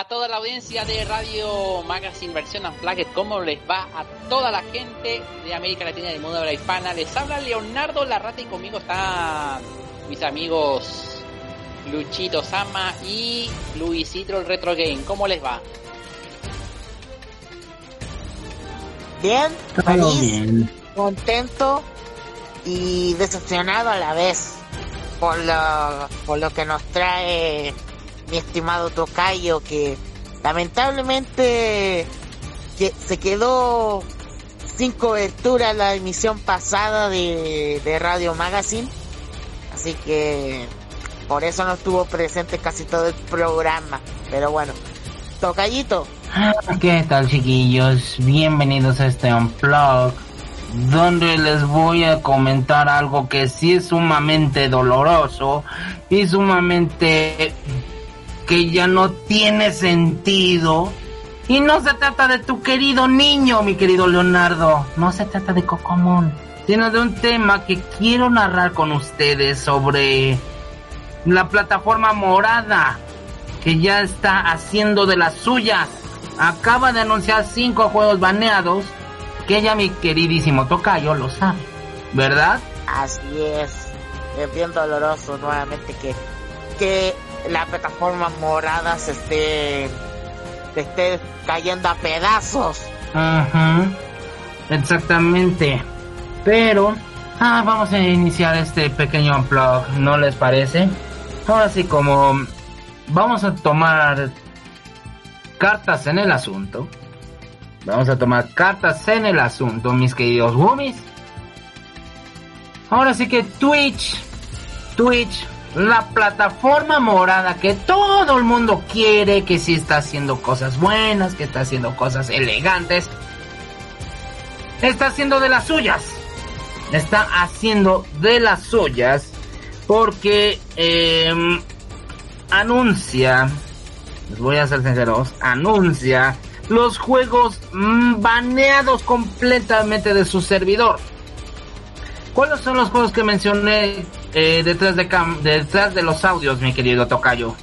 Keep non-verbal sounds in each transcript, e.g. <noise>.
a toda la audiencia de Radio Magazine Versión Unplugged, ¿cómo les va a toda la gente de América Latina y del mundo de la hispana? Les habla Leonardo Larrata y conmigo están mis amigos Luchito Sama y Luisito el Retro Game. ¿Cómo les va? Bien, feliz, contento y decepcionado a la vez por lo, por lo que nos trae mi estimado Tocayo, que lamentablemente que se quedó sin cobertura la emisión pasada de, de Radio Magazine. Así que por eso no estuvo presente casi todo el programa. Pero bueno, Tocayito. ¿Qué tal chiquillos? Bienvenidos a este Unplug donde les voy a comentar algo que sí es sumamente doloroso y sumamente que ya no tiene sentido. Y no se trata de tu querido niño, mi querido Leonardo. No se trata de Cocomón. Sino de un tema que quiero narrar con ustedes sobre la plataforma morada. Que ya está haciendo de las suyas. Acaba de anunciar cinco juegos baneados. Que ya mi queridísimo Tocayo lo sabe. ¿Verdad? Así es. Es bien doloroso nuevamente que, que la plataforma morada se esté, se esté cayendo a pedazos. Ajá, exactamente. Pero, ah, vamos a iniciar este pequeño unplug, ¿no les parece? Ahora sí, como vamos a tomar cartas en el asunto. Vamos a tomar cartas en el asunto, mis queridos Woomies. Ahora sí que Twitch, Twitch la plataforma morada que todo el mundo quiere, que sí está haciendo cosas buenas, que está haciendo cosas elegantes, está haciendo de las suyas. Está haciendo de las suyas porque eh, anuncia, les voy a ser sinceros, anuncia los juegos baneados completamente de su servidor. ¿Cuáles son los juegos que mencioné eh, detrás de detrás de los audios, mi querido Tocayo?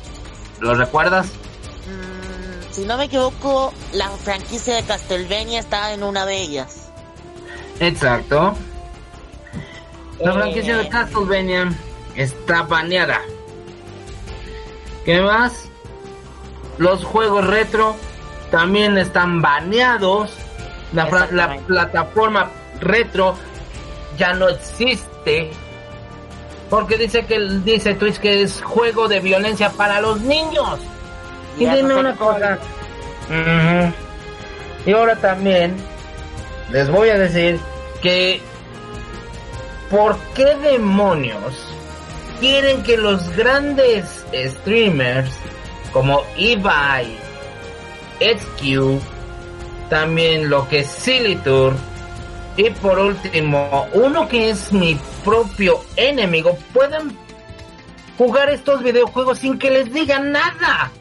¿Los recuerdas? Mm, si no me equivoco, la franquicia de Castlevania está en una de ellas. Exacto. La franquicia de eh. Castlevania está baneada. ¿Qué más? Los juegos retro también están baneados. La, la plataforma retro ya no existe. Porque dice que dice Twitch que es juego de violencia para los niños. Y dime una cosa. Y ahora también les voy a decir que ¿por qué demonios quieren que los grandes streamers como Ibai, XQ, también lo que es Silly Tour, y por último, uno que es mi propio enemigo, pueden jugar estos videojuegos sin que les digan nada.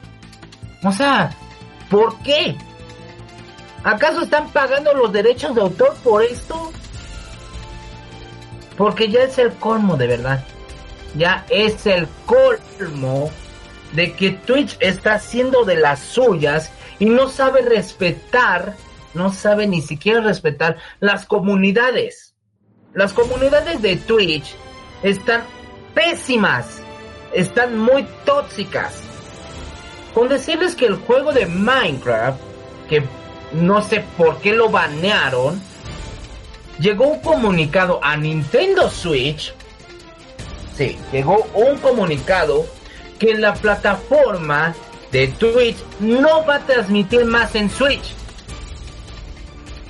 O sea, ¿por qué? ¿Acaso están pagando los derechos de autor por esto? Porque ya es el colmo de verdad. Ya es el colmo de que Twitch está haciendo de las suyas y no sabe respetar no sabe ni siquiera respetar las comunidades. Las comunidades de Twitch están pésimas, están muy tóxicas. Con decirles que el juego de Minecraft, que no sé por qué lo banearon, llegó un comunicado a Nintendo Switch. Sí, llegó un comunicado que la plataforma de Twitch no va a transmitir más en Switch.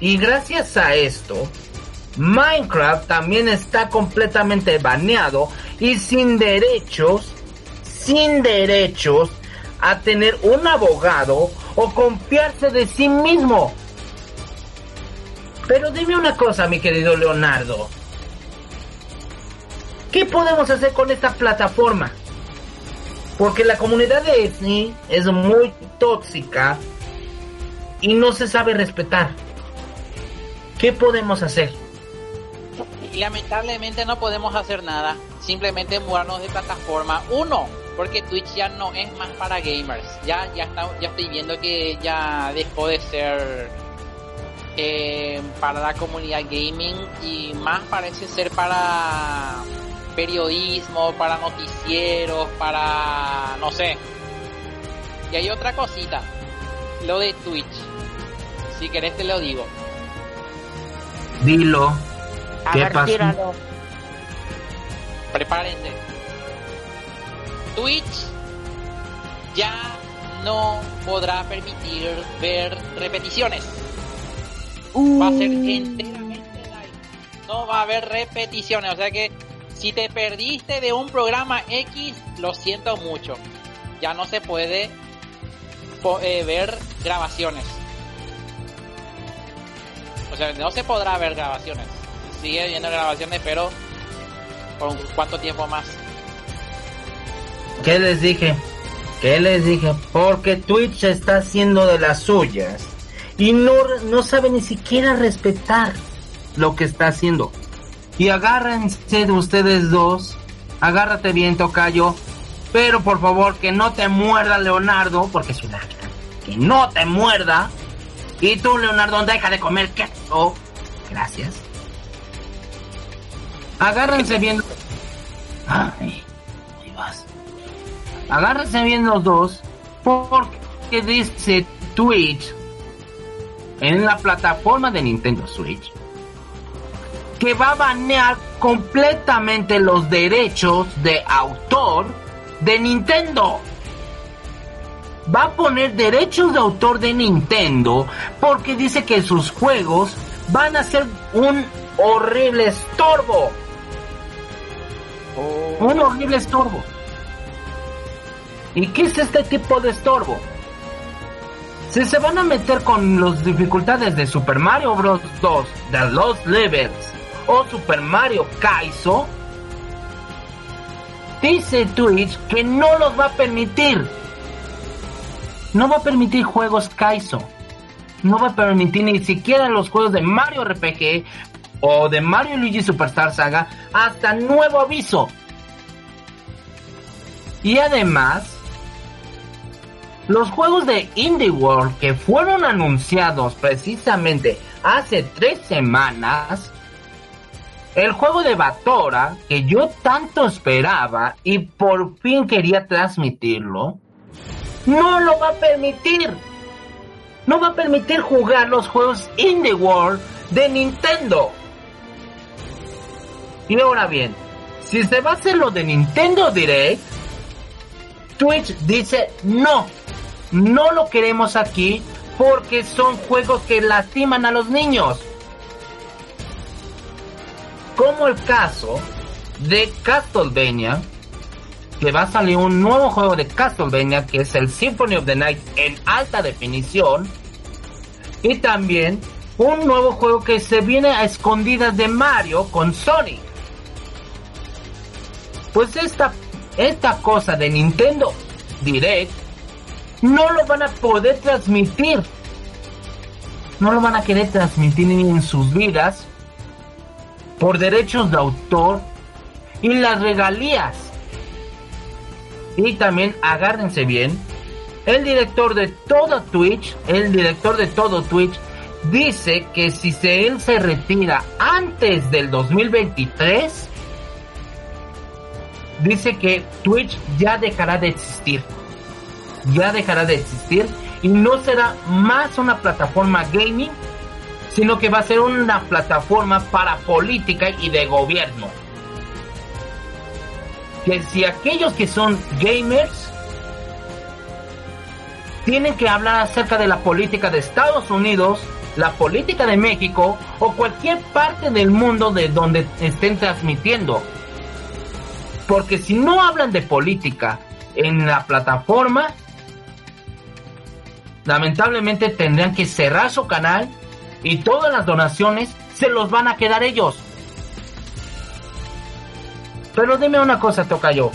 Y gracias a esto, Minecraft también está completamente baneado y sin derechos, sin derechos a tener un abogado o confiarse de sí mismo. Pero dime una cosa, mi querido Leonardo. ¿Qué podemos hacer con esta plataforma? Porque la comunidad de Etsy es muy tóxica y no se sabe respetar. ¿Qué podemos hacer? Lamentablemente no podemos hacer nada. Simplemente mudarnos de plataforma. Uno, porque Twitch ya no es más para gamers. Ya, ya, está, ya estoy viendo que ya dejó de ser eh, para la comunidad gaming y más parece ser para periodismo, para noticieros, para no sé. Y hay otra cosita, lo de Twitch. Si querés te lo digo. Dilo. A ¿Qué ver, pasó? tíralo. Prepárense. Twitch ya no podrá permitir ver repeticiones. Va a ser enteramente live. No va a haber repeticiones. O sea que si te perdiste de un programa X, lo siento mucho. Ya no se puede eh, ver grabaciones. O sea, no se podrá ver grabaciones. Sigue viendo grabaciones, pero ¿por cuánto tiempo más? ¿Qué les dije? ¿Qué les dije? Porque Twitch está haciendo de las suyas y no, no sabe ni siquiera respetar lo que está haciendo. Y agárrense de ustedes dos, agárrate bien, Tocayo, pero por favor que no te muerda Leonardo, porque es una que no te muerda. Y tú, Leonardo, deja de comer queso. Gracias. Agárrense bien. Ay, ahí vas. Agárrense bien los dos, porque dice Twitch en la plataforma de Nintendo Switch que va a banear completamente los derechos de autor de Nintendo. Va a poner derechos de autor de Nintendo porque dice que sus juegos van a ser un horrible estorbo. Un horrible estorbo. ¿Y qué es este tipo de estorbo? Si se van a meter con las dificultades de Super Mario Bros. 2, The Lost Levels o Super Mario Kaizo, dice Twitch que no los va a permitir. No va a permitir juegos Kaizo. No va a permitir ni siquiera los juegos de Mario RPG o de Mario Luigi Superstar Saga hasta nuevo aviso. Y además, los juegos de Indie World que fueron anunciados precisamente hace tres semanas, el juego de Batora que yo tanto esperaba y por fin quería transmitirlo, no lo va a permitir. No va a permitir jugar los juegos Indie World de Nintendo. Y ahora bien, si se va a hacer lo de Nintendo Direct, Twitch dice no, no lo queremos aquí porque son juegos que lastiman a los niños. Como el caso de Castlevania, que va a salir un nuevo juego de Castlevania que es el Symphony of the Night en alta definición. Y también un nuevo juego que se viene a escondidas de Mario con Sonic. Pues esta, esta cosa de Nintendo Direct no lo van a poder transmitir. No lo van a querer transmitir ni en sus vidas por derechos de autor y las regalías. Y también agárrense bien, el director de todo Twitch, el director de todo Twitch, dice que si se, él se retira antes del 2023, dice que Twitch ya dejará de existir. Ya dejará de existir y no será más una plataforma gaming, sino que va a ser una plataforma para política y de gobierno. Que si aquellos que son gamers tienen que hablar acerca de la política de Estados Unidos, la política de México o cualquier parte del mundo de donde estén transmitiendo. Porque si no hablan de política en la plataforma, lamentablemente tendrán que cerrar su canal y todas las donaciones se los van a quedar ellos. Pero dime una cosa, Tocayo.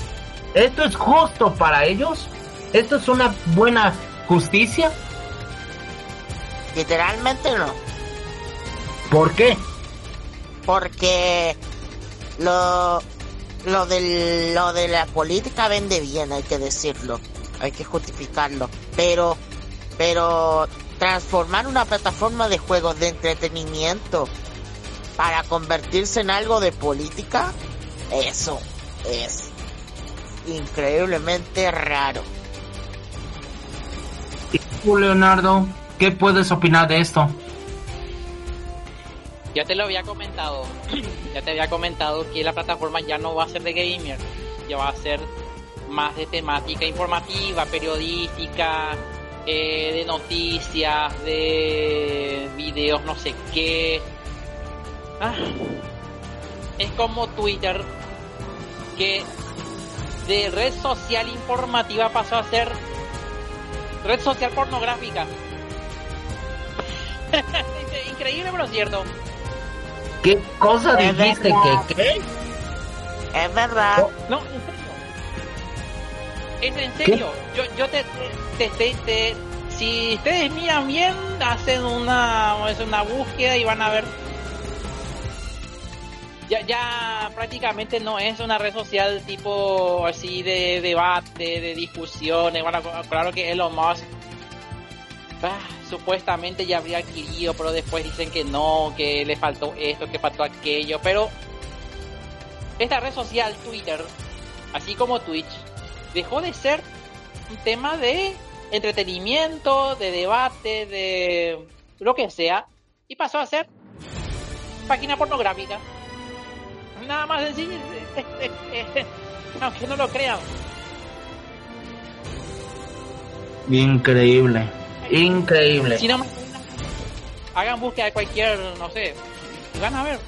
¿Esto es justo para ellos? ¿Esto es una buena justicia? Literalmente no. ¿Por qué? Porque lo lo de lo de la política vende bien, hay que decirlo, hay que justificarlo, pero pero transformar una plataforma de juegos de entretenimiento para convertirse en algo de política, eso es increíblemente raro. ¿Y tú, Leonardo, qué puedes opinar de esto? Ya te lo había comentado, <clears throat> ya te había comentado que la plataforma ya no va a ser de gamer, ya va a ser más de temática informativa, periodística, eh, de noticias, de videos, no sé qué. Ah, es como Twitter, que de red social informativa pasó a ser red social pornográfica. <laughs> Increíble, pero cierto. ¿Qué cosa dijiste que qué? Es verdad. No, en serio. Es en serio. Yo, yo te, te, te, te, si ustedes miran bien, hacen una, es una búsqueda y van a ver. Ya, ya prácticamente no es una red social tipo así de debate, de discusiones. Claro que Elon Musk ah, supuestamente ya habría adquirido, pero después dicen que no, que le faltó esto, que faltó aquello. Pero esta red social, Twitter, así como Twitch, dejó de ser un tema de entretenimiento, de debate, de lo que sea, y pasó a ser página pornográfica. Nada más sencillo, <laughs> aunque no lo crean. Increíble, increíble. Si no, hagan búsqueda de cualquier, no sé, van a ver.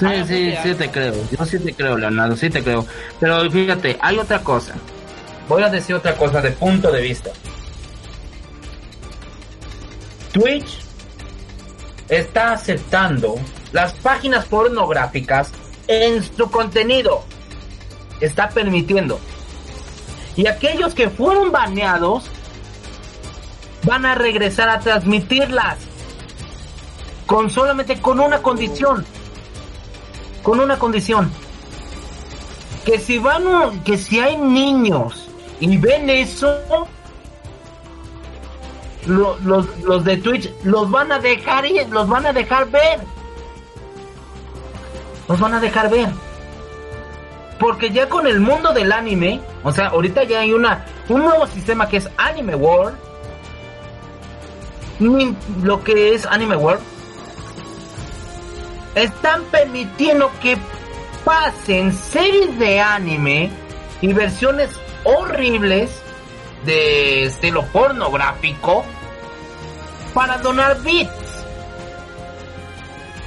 Sí, sí, sí te creo. Yo sí te creo, Leonardo, sí te creo. Pero fíjate, hay otra cosa. Voy a decir otra cosa de punto de vista. Twitch está aceptando las páginas pornográficas en su contenido. Está permitiendo. Y aquellos que fueron baneados van a regresar a transmitirlas. Con solamente con una condición. Con una condición. Que si van que si hay niños y ven eso lo- los, los de Twitch los van a dejar ir, los van a dejar ver. Los van a dejar ver. Porque ya con el mundo del anime, o sea, ahorita ya hay una un nuevo sistema que es Anime World. Ni- Lo que es Anime World. Están permitiendo que pasen series de anime y versiones horribles de estilo pornográfico para donar bits.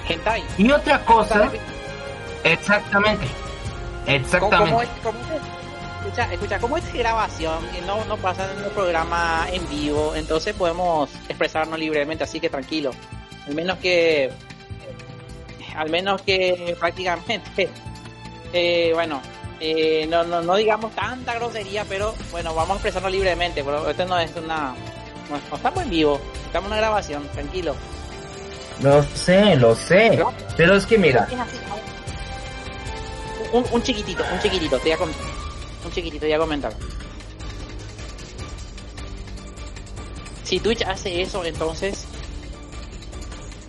Hentai. Y otra cosa, exactamente, ¿Cómo, exactamente. cómo cómo? Escucha, escucha, como es grabación y no, no pasa en el programa en vivo, entonces podemos expresarnos libremente, así que tranquilo. Al menos que, al menos que prácticamente, eh, bueno, eh, no, no, no digamos tanta grosería, pero bueno, vamos a expresarnos libremente, pero esto no es una, no, no estamos en vivo, estamos en una grabación, tranquilo. Lo sé, lo sé. Pero es que mira, Es así, un, un chiquitito, un chiquitito, te voy a comentar. Un chiquitito, te voy a comentar. Si Twitch hace eso, entonces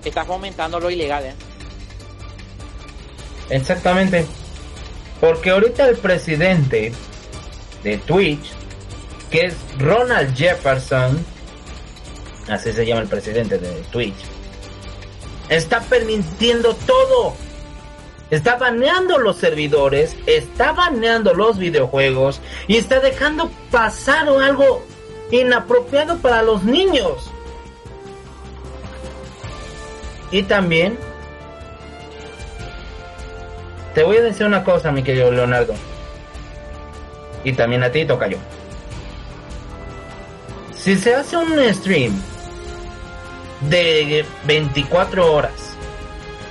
estás fomentando lo ilegal, ¿eh? exactamente. Porque ahorita el presidente de Twitch, que es Ronald Jefferson, así se llama el presidente de Twitch, está permitiendo todo. Está baneando los servidores, está baneando los videojuegos y está dejando pasar algo inapropiado para los niños. Y también te voy a decir una cosa, mi querido Leonardo. Y también a ti, Tocayo. Si se hace un stream de 24 horas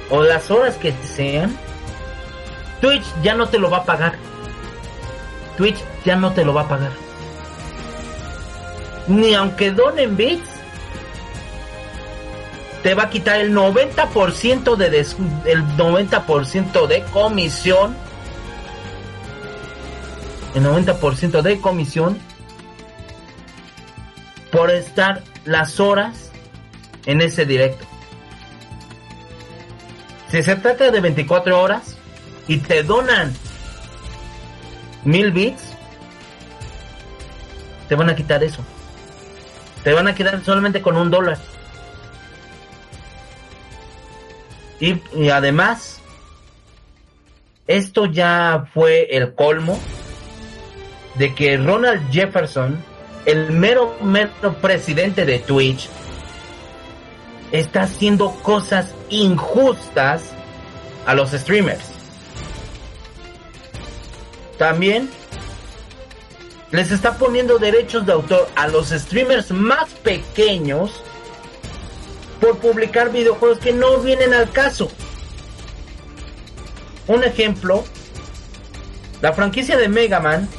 o las horas que sean, Twitch ya no te lo va a pagar. Twitch ya no te lo va a pagar. Ni aunque donen bits, te va a quitar el 90% de des- el 90% de comisión el 90% de comisión por estar las horas en ese directo. Si se trata de 24 horas y te donan mil bits, te van a quitar eso. Te van a quedar solamente con un dólar. Y, y además, esto ya fue el colmo de que Ronald Jefferson, el mero, mero presidente de Twitch, está haciendo cosas injustas a los streamers. También les está poniendo derechos de autor a los streamers más pequeños por publicar videojuegos que no vienen al caso. Un ejemplo, la franquicia de Mega Man,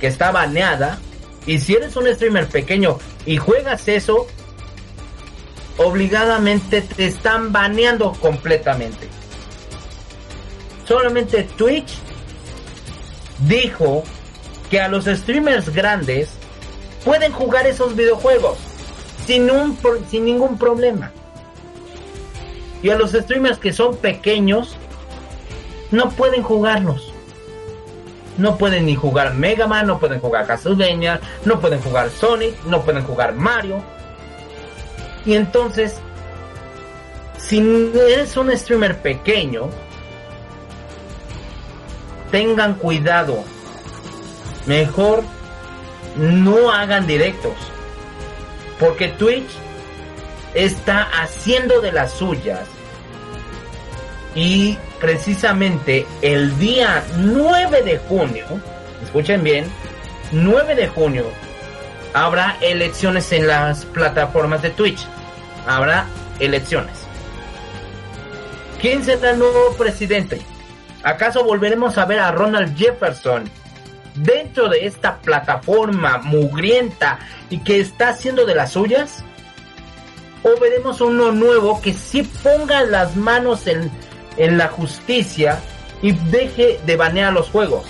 que está baneada, y si eres un streamer pequeño y juegas eso, obligadamente te están baneando completamente. Solamente Twitch dijo que a los streamers grandes pueden jugar esos videojuegos sin, un, sin ningún problema. Y a los streamers que son pequeños no pueden jugarlos. No pueden ni jugar Mega Man, no pueden jugar Castlevania, no pueden jugar Sonic, no pueden jugar Mario. Y entonces, si eres un streamer pequeño, tengan cuidado. Mejor no hagan directos. Porque Twitch está haciendo de las suyas. Y precisamente el día 9 de junio, escuchen bien, 9 de junio, habrá elecciones en las plataformas de Twitch. Habrá elecciones. ¿Quién será el nuevo presidente? ¿Acaso volveremos a ver a Ronald Jefferson dentro de esta plataforma mugrienta y que está haciendo de las suyas? ¿O veremos uno nuevo que sí ponga las manos en, en la justicia y deje de banear los juegos?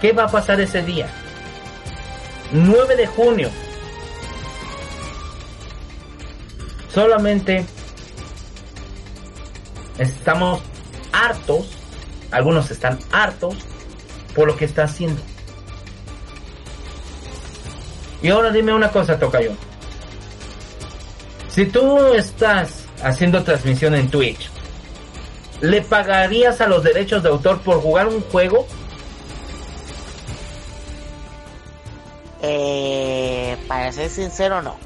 ¿Qué va a pasar ese día? 9 de junio. Solamente estamos hartos, algunos están hartos por lo que está haciendo. Y ahora dime una cosa, Tocayo. Si tú estás haciendo transmisión en Twitch, ¿le pagarías a los derechos de autor por jugar un juego? Eh, para ser sincero, no.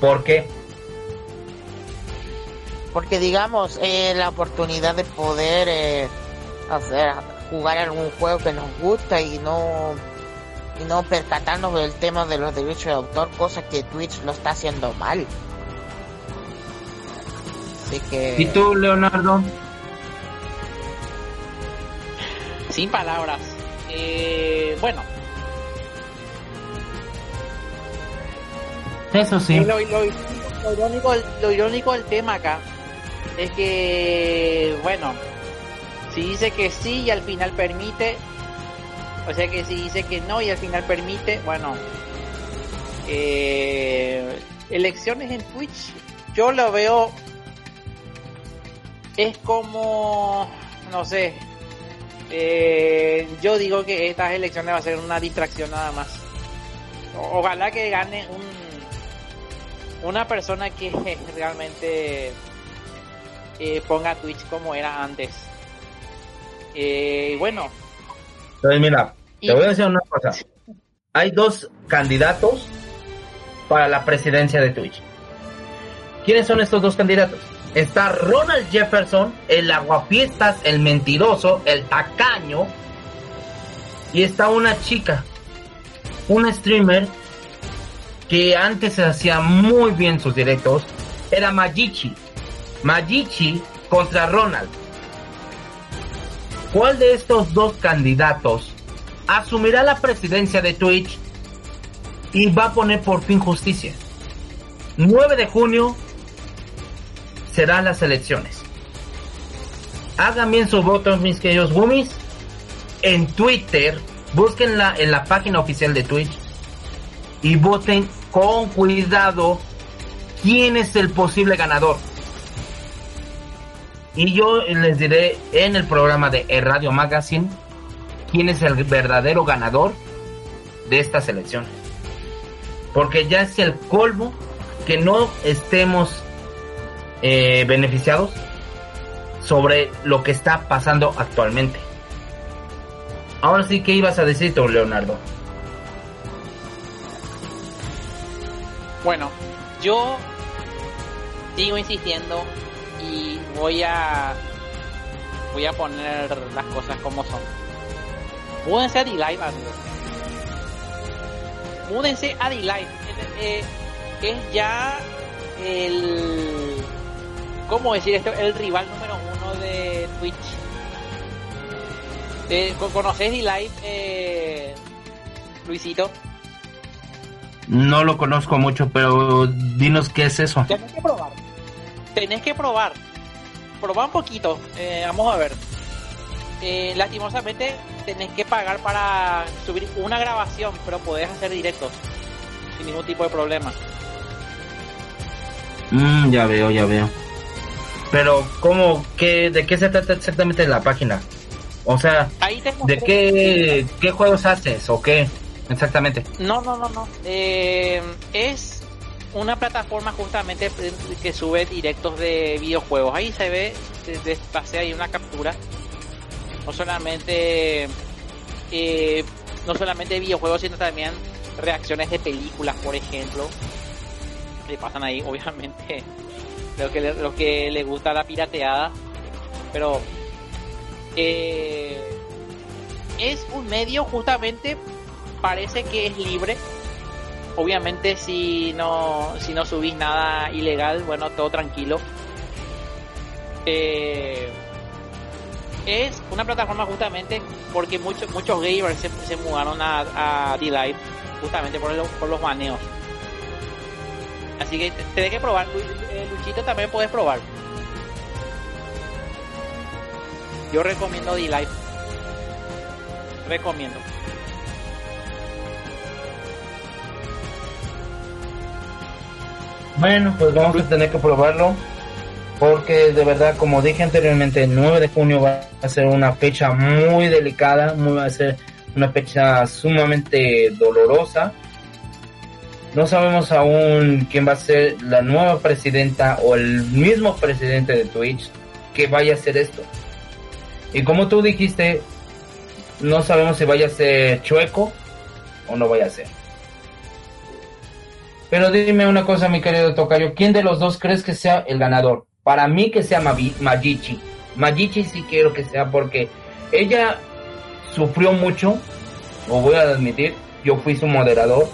¿Por qué? Porque digamos, eh, la oportunidad de poder eh, hacer jugar algún juego que nos gusta y no y no percatarnos del tema de los derechos de autor, cosa que Twitch lo está haciendo mal. Así que... ¿Y tú, Leonardo? Sin palabras. Eh, bueno. Eso sí. Lo, lo- lo irónico, lo irónico del tema acá es que, bueno, si dice que sí y al final permite, o sea que si dice que no y al final permite, bueno, eh, elecciones en Twitch, yo lo veo, es como, no sé, eh, yo digo que estas elecciones va a ser una distracción nada más. Ojalá que gane un una persona que <laughs> realmente eh, ponga Twitch como era antes. Eh, bueno, Entonces, mira, Y- te voy a decir una cosa. Hay dos candidatos para la presidencia de Twitch. ¿Quiénes son estos dos candidatos? Está Ronald Jefferson, el aguafiestas, el mentiroso, el tacaño. Y está una chica, una streamer que antes hacía muy bien sus directos. Era Majichi. Majichi contra Ronald. ¿Cuál de estos dos candidatos asumirá la presidencia de Twitch y va a poner por fin justicia? 9 de junio serán las elecciones. hagan bien sus votos, mis queridos boomies. En Twitter, búsquenla en la página oficial de Twitch y voten con cuidado quién es el posible ganador. Y yo les diré en el programa de el Radio Magazine quién es el verdadero ganador de esta selección. Porque ya es el colmo que no estemos eh, beneficiados sobre lo que está pasando actualmente. Ahora sí, ¿qué ibas a decir tú, Leonardo? Bueno, yo sigo insistiendo y voy a voy a poner las cosas como son. Múdense a D-Live, amigos. Múdense a D-Live. Eh, es ya el ¿cómo decir esto? El rival número uno de Twitch. Eh, ¿Conoces D-Live, eh, Luisito? No lo conozco mucho, pero dinos qué es eso. Tienes que probar. Tenés que probar. Probar un poquito. Eh, vamos a ver. Eh, lastimosamente tenés que pagar para subir una grabación, pero podés hacer directos sin ningún tipo de problema. Mm, ya veo, ya veo. Pero, ¿cómo, qué, de qué se trata exactamente la página? O sea, ¿de qué, qué juegos haces o qué exactamente? No, no, no, no. Eh, es una plataforma justamente que sube directos de videojuegos. Ahí se ve, pasé ahí una captura. No solamente, eh, no solamente videojuegos, sino también reacciones de películas, por ejemplo. Le pasan ahí, <laughs> obviamente, lo que le, lo que le gusta la pirateada. Pero eh, es un medio justamente parece que es libre obviamente si no si no subís nada ilegal bueno todo tranquilo. Eh, es una plataforma justamente porque muchos muchos gamers se, mudaron a, a D-Live justamente por, por los baneos. Así que tenés que probar eh, Luchito también puedes probar. Yo recomiendo D-Live. Recomiendo Bueno, pues vamos a tener que probarlo. Porque de verdad, como dije anteriormente, el 9 de junio va a ser una fecha muy delicada, muy, va a ser una fecha sumamente dolorosa. No sabemos aún quién va a ser la nueva presidenta o el mismo presidente de Twitch que vaya a hacer esto. Y como tú dijiste, no sabemos si vaya a ser chueco o no vaya a ser. Pero dime una cosa, mi querido Tocayo, ¿quién de los dos crees que sea el ganador? Para mí que sea Magichi. Magichi sí quiero que sea porque ella sufrió mucho, lo voy a admitir, yo fui su moderador,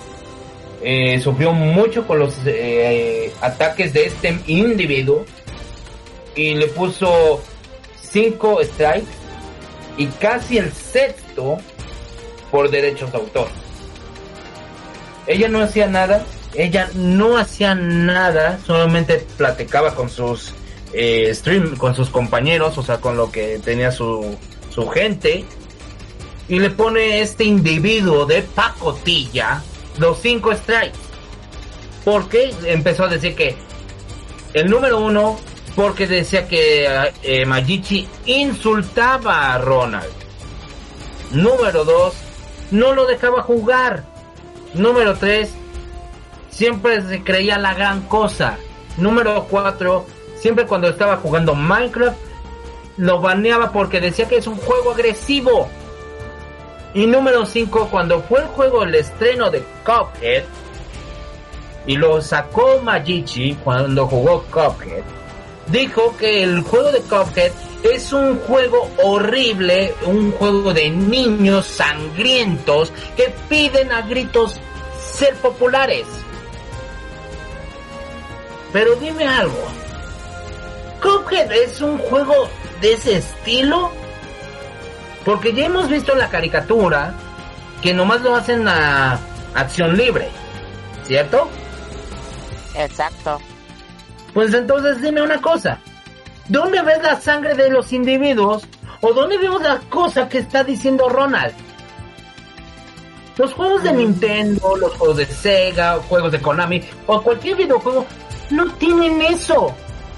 eh, sufrió mucho con los eh, ataques de este individuo y le puso cinco strikes y casi el sexto por derechos de autor. Ella no hacía nada, ella no hacía nada, solamente platicaba con sus eh, stream, con sus compañeros, o sea, con lo que tenía su, su gente, y le pone este individuo de pacotilla los cinco strikes. Porque empezó a decir que el número uno, porque decía que eh, Majichi insultaba a Ronald. Número dos, no lo dejaba jugar. Número tres, siempre se creía la gran cosa. Número 4, siempre cuando estaba jugando Minecraft, lo baneaba porque decía que es un juego agresivo. Y número 5, cuando fue el juego el estreno de Cuphead, y lo sacó Majichi cuando jugó Cuphead, dijo que el juego de Cuphead es un juego horrible, un juego de niños sangrientos que piden a gritos ser populares. Pero dime algo. ¿Cuphead es un juego de ese estilo? Porque ya hemos visto en la caricatura que nomás lo hacen a acción libre, ¿cierto? Exacto. Pues entonces dime una cosa. ¿dónde ves la sangre de los individuos? ¿O dónde vemos la cosa que está diciendo Ronald? Los juegos de Nintendo, los juegos de Sega, juegos de Konami o cualquier videojuego no tienen eso.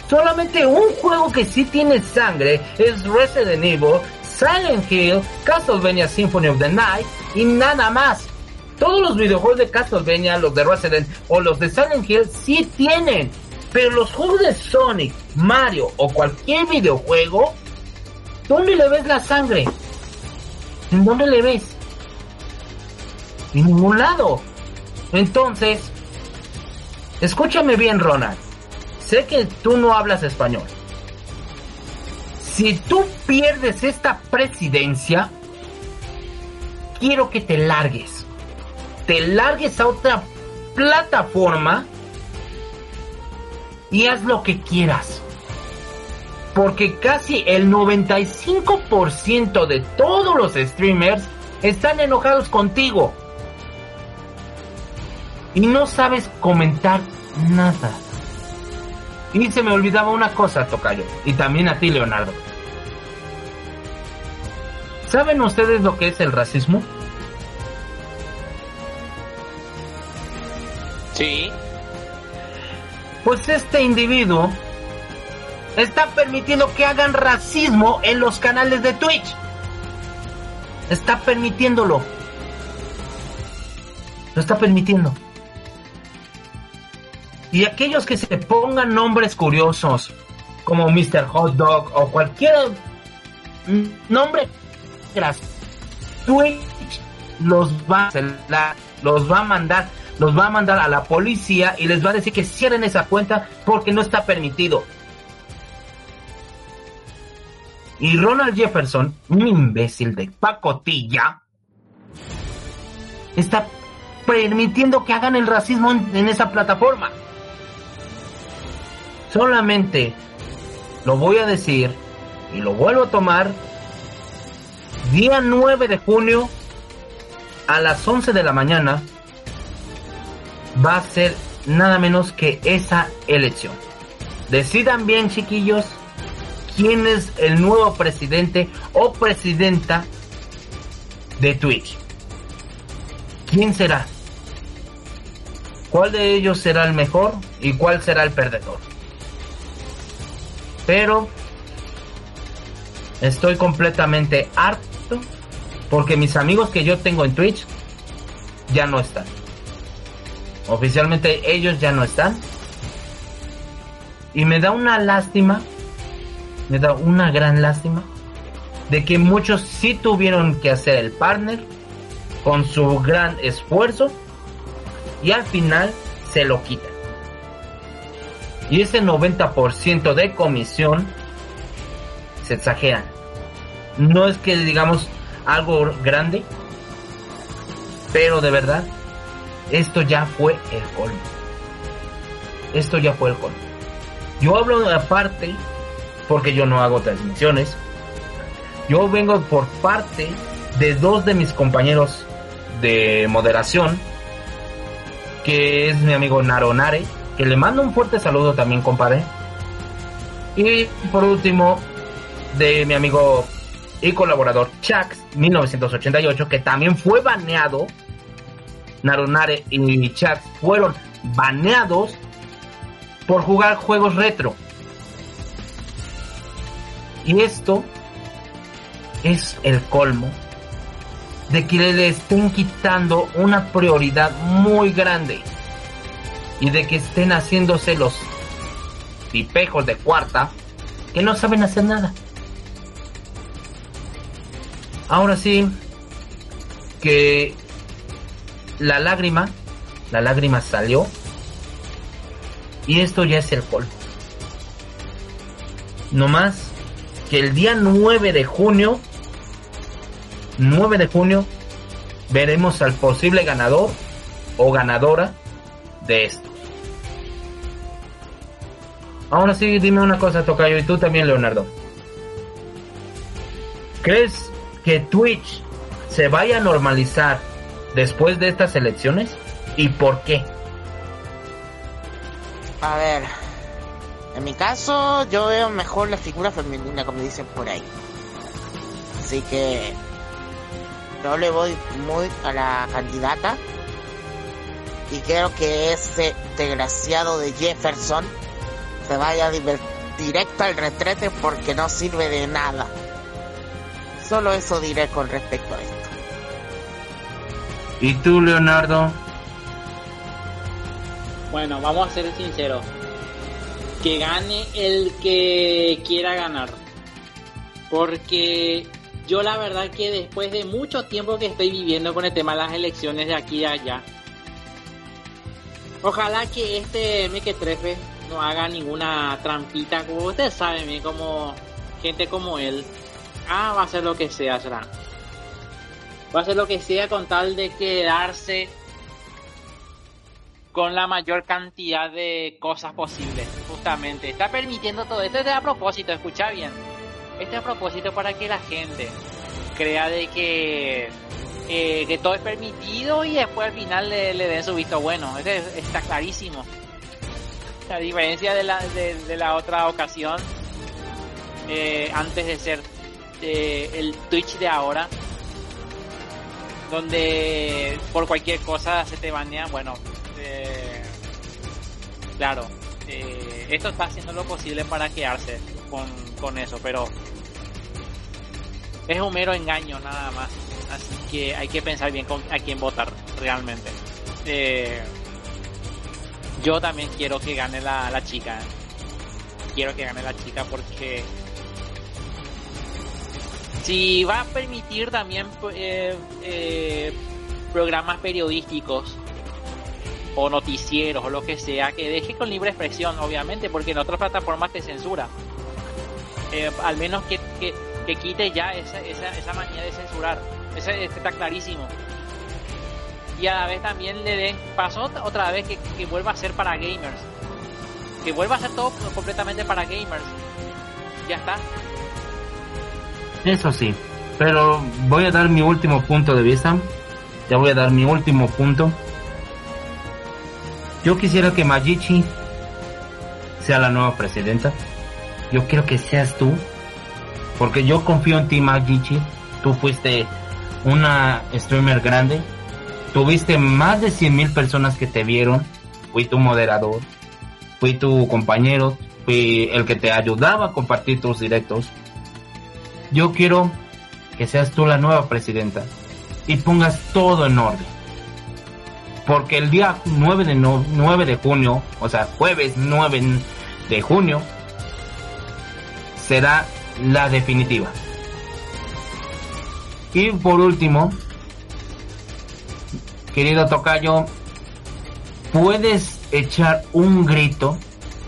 Solamente un juego que sí tiene sangre es Resident Evil, Silent Hill, Castlevania Symphony of the Night y nada más. Todos los videojuegos de Castlevania, los de Resident o los de Silent Hill sí tienen. Pero los juegos de Sonic, Mario o cualquier videojuego, ¿dónde le ves la sangre? ¿En dónde le ves? En ningún lado. Entonces, escúchame bien, Ronald. Sé que tú no hablas español. Si tú pierdes esta presidencia, quiero que te largues. Te largues a otra plataforma y haz lo que quieras. Porque casi el 95% de todos los streamers están enojados contigo y no sabes comentar nada. Y se me olvidaba una cosa, Tocayo, y también a ti, Leonardo. ¿Saben ustedes lo que es el racismo? Sí. Pues este individuo está permitiendo que hagan racismo en los canales de Twitch. Está permitiéndolo. Lo está permitiendo. Y aquellos que se pongan nombres curiosos, como Mr. Hot Dog o cualquier nombre, Twitch los va a los va a mandar, los va a mandar a la policía y les va a decir que cierren esa cuenta porque no está permitido. Y Ronald Jefferson, un imbécil de pacotilla, está permitiendo que hagan el racismo en esa plataforma. Solamente lo voy a decir y lo vuelvo a tomar. Día 9 de junio a las 11 de la mañana va a ser nada menos que esa elección. Decidan bien, chiquillos, quién es el nuevo presidente o presidenta de Twitch. ¿Quién será? ¿Cuál de ellos será el mejor y cuál será el perdedor? Pero estoy completamente harto porque mis amigos que yo tengo en Twitch ya no están. Oficialmente ellos ya no están. Y me da una lástima, me da una gran lástima de que muchos sí tuvieron que hacer el partner con su gran esfuerzo y al final se lo quitan y ese 90% de comisión se exagera. No es que digamos algo grande, pero de verdad, esto ya fue el colmo. Esto ya fue el colmo. Yo hablo aparte porque yo no hago transmisiones. Yo vengo por parte de dos de mis compañeros de moderación, que es mi amigo Naronare que le mando un fuerte saludo también, compadre. Y por último, de mi amigo y colaborador Chax 1988, que también fue baneado. Narunare y Chax fueron baneados por jugar juegos retro. Y esto es el colmo de que le estén quitando una prioridad muy grande y de que estén haciéndose los tipejos de cuarta que no saben hacer nada. Ahora sí, que la lágrima, la lágrima salió y esto ya es el colmo. No más que el día 9 de junio, 9 de junio, veremos al posible ganador o ganadora de esto. Ahora sí, dime una cosa, Tocayo, y tú también, Leonardo. ¿Crees que Twitch se vaya a normalizar después de estas elecciones? ¿Y por qué? A ver, En mi caso, yo veo mejor la figura femenina, como dicen por ahí. Así que yo le voy muy a la candidata y creo que ese desgraciado de Jefferson se vaya directo al retrete porque no sirve de nada. Solo eso diré con respecto a esto. ¿Y tú, Leonardo? Bueno, vamos a ser sinceros. Que gane el que quiera ganar. Porque yo la verdad que después de mucho tiempo que estoy viviendo con el tema de las elecciones de aquí y allá, ojalá que este Mequetrefe no haga ninguna trampita, como ustedes saben, como gente como él, ah, va a hacer lo que sea, será. Va a hacer lo que sea con tal de quedarse con la mayor cantidad de cosas posibles, justamente. Está permitiendo todo esto, es a propósito, escucha bien este es a propósito para que la gente crea de que, eh, que todo es permitido y después al final le, den su visto bueno. Este está clarísimo. La diferencia de la, de, la otra ocasión, eh, antes de ser el Twitch de ahora, donde por cualquier cosa se te banea, bueno, eh, claro, esto está haciendo lo posible para quedarse con, con eso, pero es un mero engaño nada más. Así que hay que pensar bien con, a quién votar realmente. Eh, yo también quiero que gane la, la chica. Quiero que gane la chica porque si va a permitir también eh, eh, programas periodísticos o noticieros o lo que sea, que deje con libre expresión, obviamente, porque en otras plataformas te censura. Eh, al menos que, que, quite ya esa, esa, esa manía de censurar. Ese, está clarísimo. Y a la vez también le den paso otra vez que, vuelva a ser para gamers. Que vuelva a ser todo completamente para gamers. Ya está. Eso sí. Pero voy a dar mi último punto de vista. Ya voy a dar mi último punto. Yo quisiera que Majichi sea la nueva presidenta yo quiero que seas tú, porque yo confío en ti, Magichi. Tú fuiste una streamer grande, tuviste más de 100 mil personas que te vieron, fui tu moderador, fui tu compañero, fui el que te ayudaba a compartir tus directos. Yo quiero que seas tú la nueva presidenta y pongas todo en orden. Porque el día 9 de, 9 de junio, o sea, jueves 9 de junio, será la definitiva. Y por último, querido Tocayo, puedes echar un grito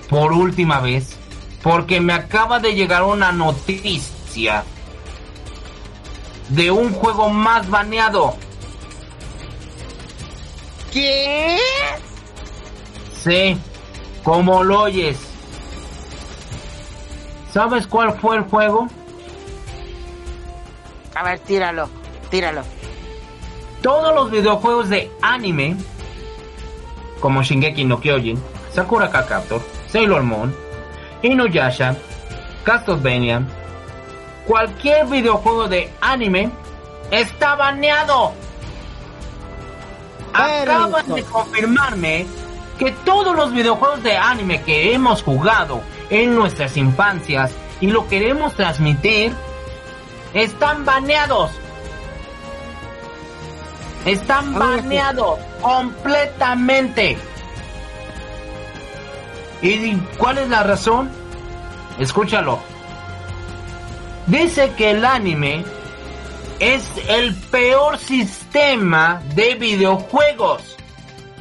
por última vez porque me acaba de llegar una noticia de un juego más baneado. ¿Qué? Sí, como lo oyes. ¿Sabes cuál fue el juego? A ver, tíralo, tíralo. Todos los videojuegos de anime, como Shingeki no Kyojin, Sakura Captor, Sailor Moon, Inuyasha, Castlevania, cualquier videojuego de anime está baneado. Acaban de confirmarme que todos los videojuegos de anime que hemos jugado en nuestras infancias y lo queremos transmitir, están baneados. Están baneados completamente. ¿Y cuál es la razón? Escúchalo. Dice que el anime es el peor sistema de videojuegos.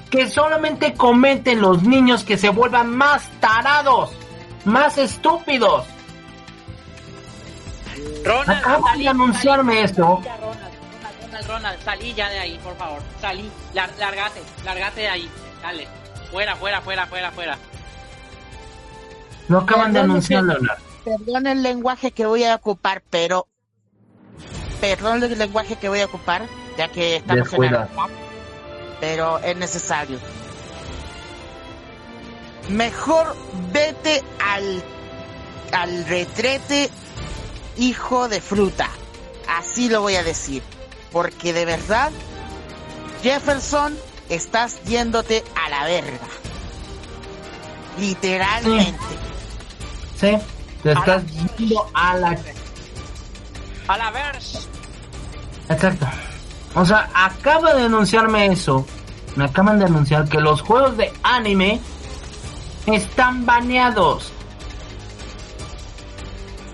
Que solamente cometen los niños que se vuelvan más tarados más estúpidos. Ronald, Acaba de anunciarme esto. Ronald, Ronald, salí ya de ahí, por favor. Salí, largate, largate de ahí. Dale, fuera, fuera, fuera, fuera, fuera. Lo acaban de anunciar, Leonardo. Perdón el lenguaje que voy a ocupar, pero. Perdón el lenguaje que voy a ocupar, ya que estamos en el Pero es necesario. mejor vete al, al retrete, hijo de fruta. Así lo voy a decir. Porque de verdad, Jefferson, estás yéndote a la verga. Literalmente. Sí, te estás yendo a la... A la verga. Exacto. O sea, acaba de anunciarme eso. Me acaban de anunciar que los juegos de anime están baneados.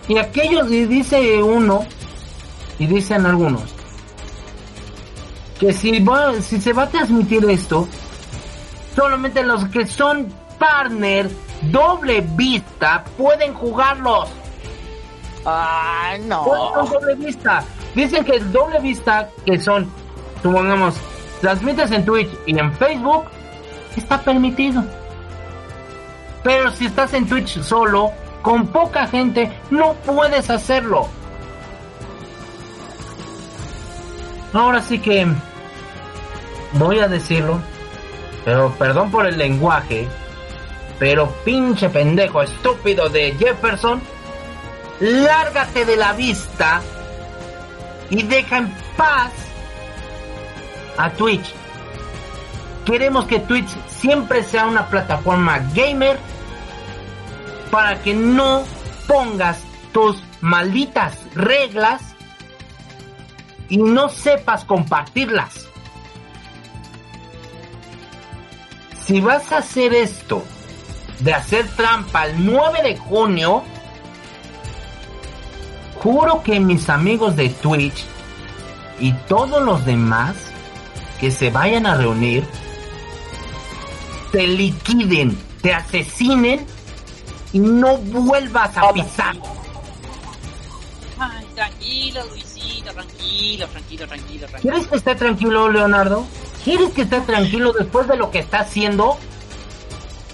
Y aquellos, y dice uno, y dicen algunos, que si, va, si se va a transmitir esto, solamente los que son partner doble vista pueden jugarlos. Ah, no. Doble vista. Dicen que el doble vista, que son, supongamos, transmites en Twitch y en Facebook, está permitido. Pero si estás en Twitch solo, con poca gente, no puedes hacerlo. Ahora sí que voy a decirlo, pero perdón por el lenguaje, pero pinche pendejo estúpido de Jefferson, lárgate de la vista y deja en paz a Twitch. Queremos que Twitch siempre sea una plataforma gamer para que no pongas tus malditas reglas y no sepas compartirlas. Si vas a hacer esto de hacer trampa el 9 de junio, juro que mis amigos de Twitch y todos los demás que se vayan a reunir te liquiden, te asesinen y no vuelvas a pisar. Ay, tranquilo, Luisito, tranquilo, tranquilo, tranquilo, tranquilo. ¿Quieres que esté tranquilo, Leonardo? ¿Quieres que esté tranquilo después de lo que está haciendo?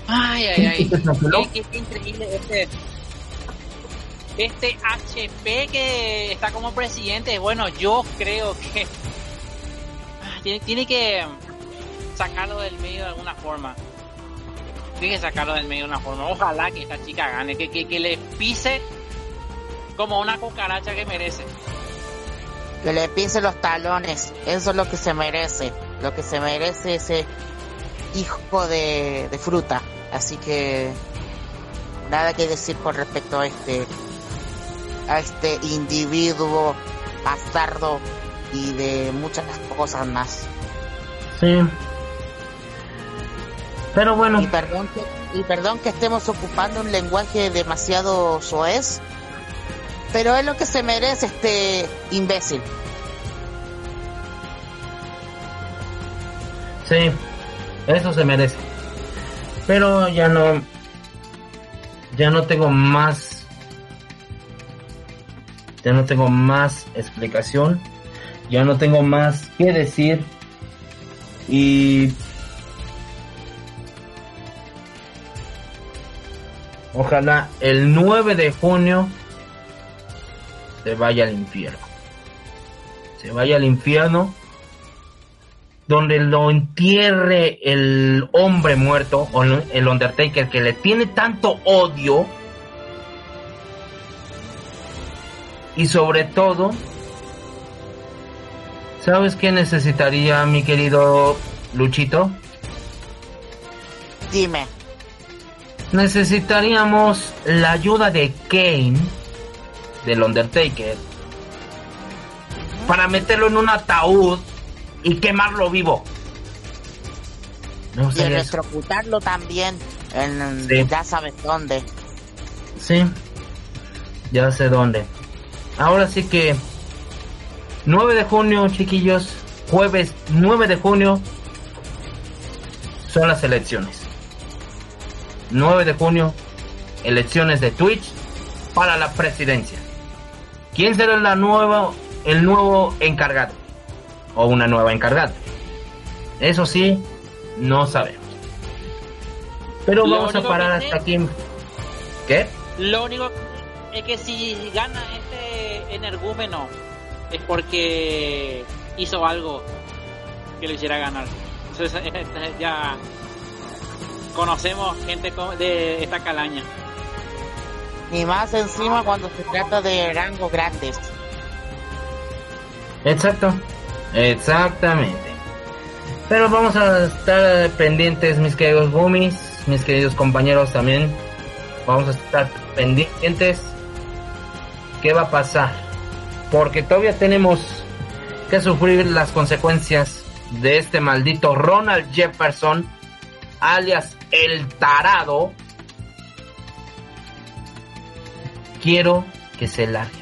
Ay, ay, ¿Quieres que ay. Qué, increíble este. Este HP que está como presidente, bueno, yo creo que ah, tiene, tiene que sacarlo del medio de alguna forma. Tiene que sacarlo del medio de una forma. Ojalá que esta chica gane, que, que, que le pise como una cucaracha que merece. Que le pise los talones. Eso es lo que se merece. Lo que se merece ese hijo de, de fruta. Así que nada que decir con respecto a este a este individuo bastardo y de muchas cosas más. Sí. Pero bueno, Y perdón que, y perdón que estemos ocupando un lenguaje demasiado soez, pero es lo que se merece este imbécil. sí, eso se merece. Pero ya no, ya no tengo más, ya no tengo más explicación, ya no tengo más que decir y ojalá el 9 de junio se vaya al infierno. Se vaya al infierno donde lo entierre el hombre muerto o el Undertaker que le tiene tanto odio y sobre todo ¿sabes qué necesitaría mi querido Luchito? Dime, Necesitaríamos la ayuda de Kane del Undertaker para meterlo en un ataúd y quemarlo vivo. No y electrocutarlo también en Sí. ya sabes dónde. Sí, ya sé dónde. Ahora sí que 9 de junio, chiquillos, jueves 9 de junio son las elecciones. 9 de junio, elecciones de Twitch para la presidencia. ¿Quién será la nueva, el nuevo encargado? O una nueva encargada. Eso sí, no sabemos. Pero Lo vamos a parar hasta aquí. ¿Qué? Lo único es que si gana este energúmeno es porque hizo algo que lo hiciera ganar. Entonces <laughs> ya conocemos gente de esta calaña. Ni más encima cuando se trata de rangos grandes. Exacto, exactamente. Pero vamos a estar pendientes, mis queridos boomies, mis queridos compañeros también. Vamos a estar pendientes. ¿Qué va a pasar? Porque todavía tenemos que sufrir las consecuencias de este maldito Ronald Jefferson, alias el tarado. Quiero que se largue.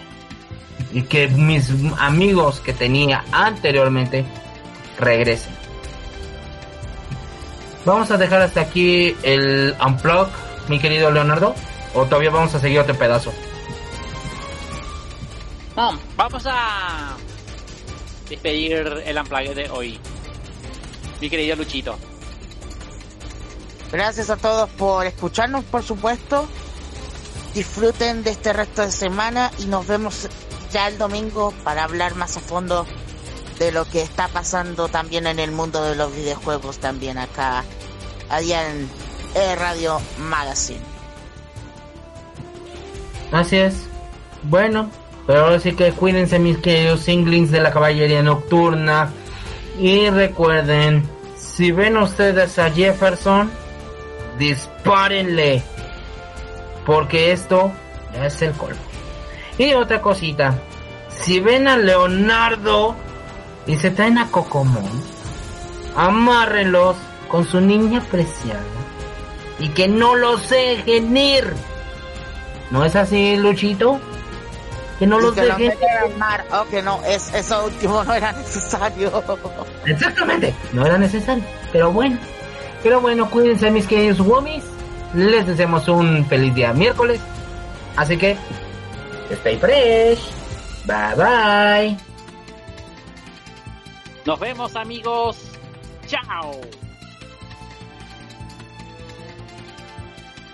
Y que mis amigos que tenía anteriormente regresen. Vamos a dejar hasta aquí el unplug, mi querido Leonardo. O todavía vamos a seguir otro pedazo. No, vamos a despedir el unplug de hoy. Mi querido Luchito. Gracias a todos por escucharnos, por supuesto. Disfruten de este resto de semana y nos vemos ya el domingo para hablar más a fondo de lo que está pasando también en el mundo de los videojuegos también acá allá en Radio Magazine. Así es. Bueno, pero ahora sí que cuídense mis queridos singlings de la caballería nocturna. Y recuerden, si ven ustedes a Jefferson, dispárenle. Porque esto es el colmo. Y otra cosita, si ven a Leonardo y se traen a Cocomón, amárrenlos con su niña preciada y que no los dejen ir. ¿No es así, Luchito? Que no los dejen ir. Oh, que no, es, eso último no era necesario. Exactamente, no era necesario. Pero bueno, pero bueno, cuídense mis queridos womis. Les deseamos un feliz día miércoles. Así que, stay fresh. Bye bye. Nos vemos amigos. Chao.